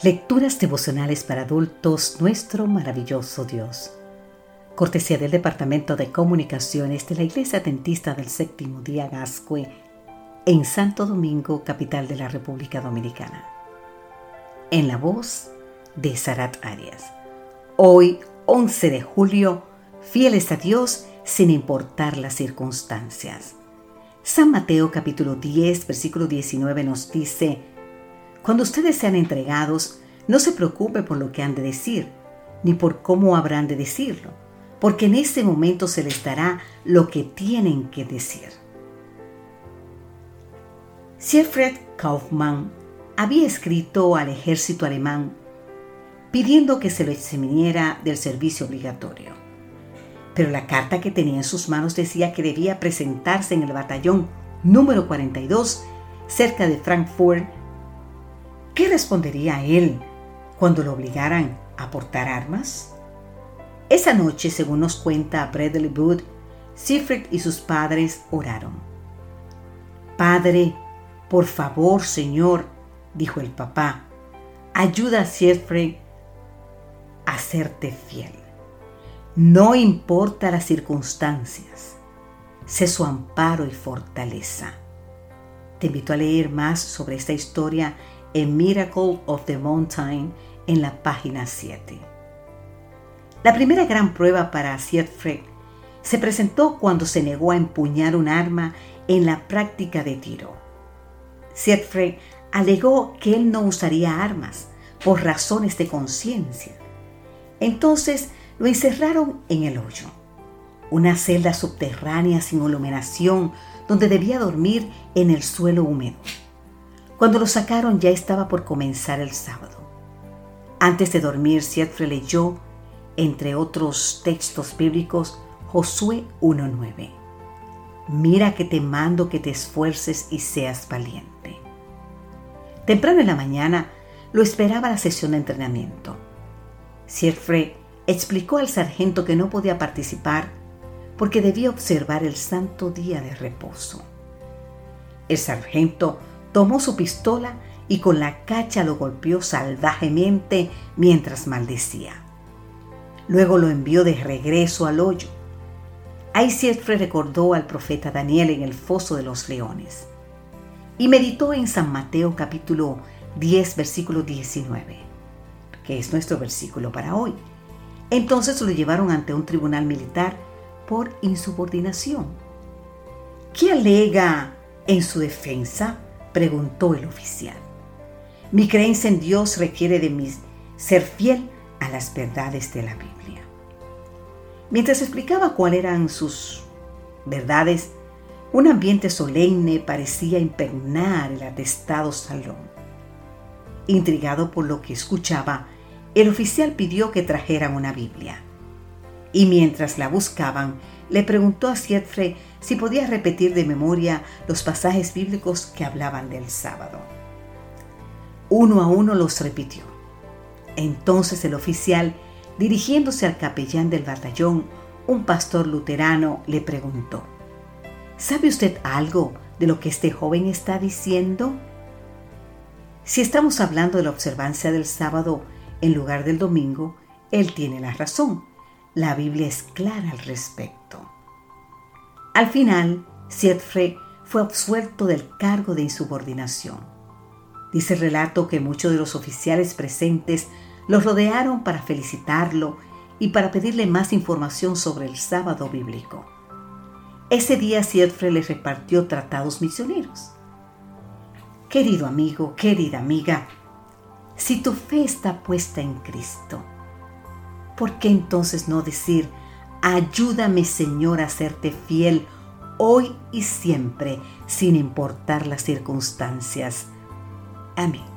Lecturas devocionales para adultos, nuestro maravilloso Dios. Cortesía del Departamento de Comunicaciones de la Iglesia Dentista del Séptimo Día Gascue, en Santo Domingo, capital de la República Dominicana. En la voz de Sarat Arias. Hoy, 11 de julio, fieles a Dios sin importar las circunstancias. San Mateo capítulo 10, versículo 19 nos dice, Cuando ustedes sean entregados, no se preocupe por lo que han de decir, ni por cómo habrán de decirlo, porque en ese momento se les dará lo que tienen que decir. Siegfried Kaufmann había escrito al ejército alemán pidiendo que se lo eximiniera del servicio obligatorio. Pero la carta que tenía en sus manos decía que debía presentarse en el batallón número 42 cerca de Frankfurt. ¿Qué respondería él cuando lo obligaran a portar armas? Esa noche, según nos cuenta Bradley Wood, Siegfried y sus padres oraron. Padre, por favor, Señor, dijo el papá, ayuda a Siegfried a serte fiel. No importa las circunstancias, sé su amparo y fortaleza. Te invito a leer más sobre esta historia en Miracle of the Mountain en la página 7. La primera gran prueba para Siegfried se presentó cuando se negó a empuñar un arma en la práctica de tiro. Siegfried alegó que él no usaría armas por razones de conciencia. Entonces lo encerraron en el hoyo, una celda subterránea sin iluminación donde debía dormir en el suelo húmedo. Cuando lo sacaron ya estaba por comenzar el sábado. Antes de dormir, Siegfried leyó, entre otros textos bíblicos, Josué 1.9. Mira que te mando que te esfuerces y seas valiente. Temprano en la mañana lo esperaba la sesión de entrenamiento. Siegfried explicó al sargento que no podía participar porque debía observar el santo día de reposo. El sargento tomó su pistola y con la cacha lo golpeó salvajemente mientras maldecía. Luego lo envió de regreso al hoyo. Ahí Siegfried recordó al profeta Daniel en el foso de los leones y meditó en San Mateo capítulo 10 versículo 19, que es nuestro versículo para hoy. Entonces lo llevaron ante un tribunal militar por insubordinación. ¿Qué alega en su defensa? Preguntó el oficial. Mi creencia en Dios requiere de mí ser fiel a las verdades de la Biblia. Mientras explicaba cuáles eran sus verdades, un ambiente solemne parecía impregnar el atestado salón. Intrigado por lo que escuchaba, el oficial pidió que trajeran una Biblia. Y mientras la buscaban, le preguntó a Siegfried si podía repetir de memoria los pasajes bíblicos que hablaban del sábado. Uno a uno los repitió. Entonces el oficial, dirigiéndose al capellán del batallón, un pastor luterano, le preguntó, ¿Sabe usted algo de lo que este joven está diciendo? Si estamos hablando de la observancia del sábado en lugar del domingo, él tiene la razón. La Biblia es clara al respecto. Al final, Siegfried fue absuelto del cargo de insubordinación. Dice el relato que muchos de los oficiales presentes lo rodearon para felicitarlo y para pedirle más información sobre el sábado bíblico. Ese día Siegfried le repartió tratados misioneros. Querido amigo, querida amiga, si tu fe está puesta en Cristo, ¿por qué entonces no decir, ayúdame Señor a serte fiel hoy y siempre, sin importar las circunstancias? Amén.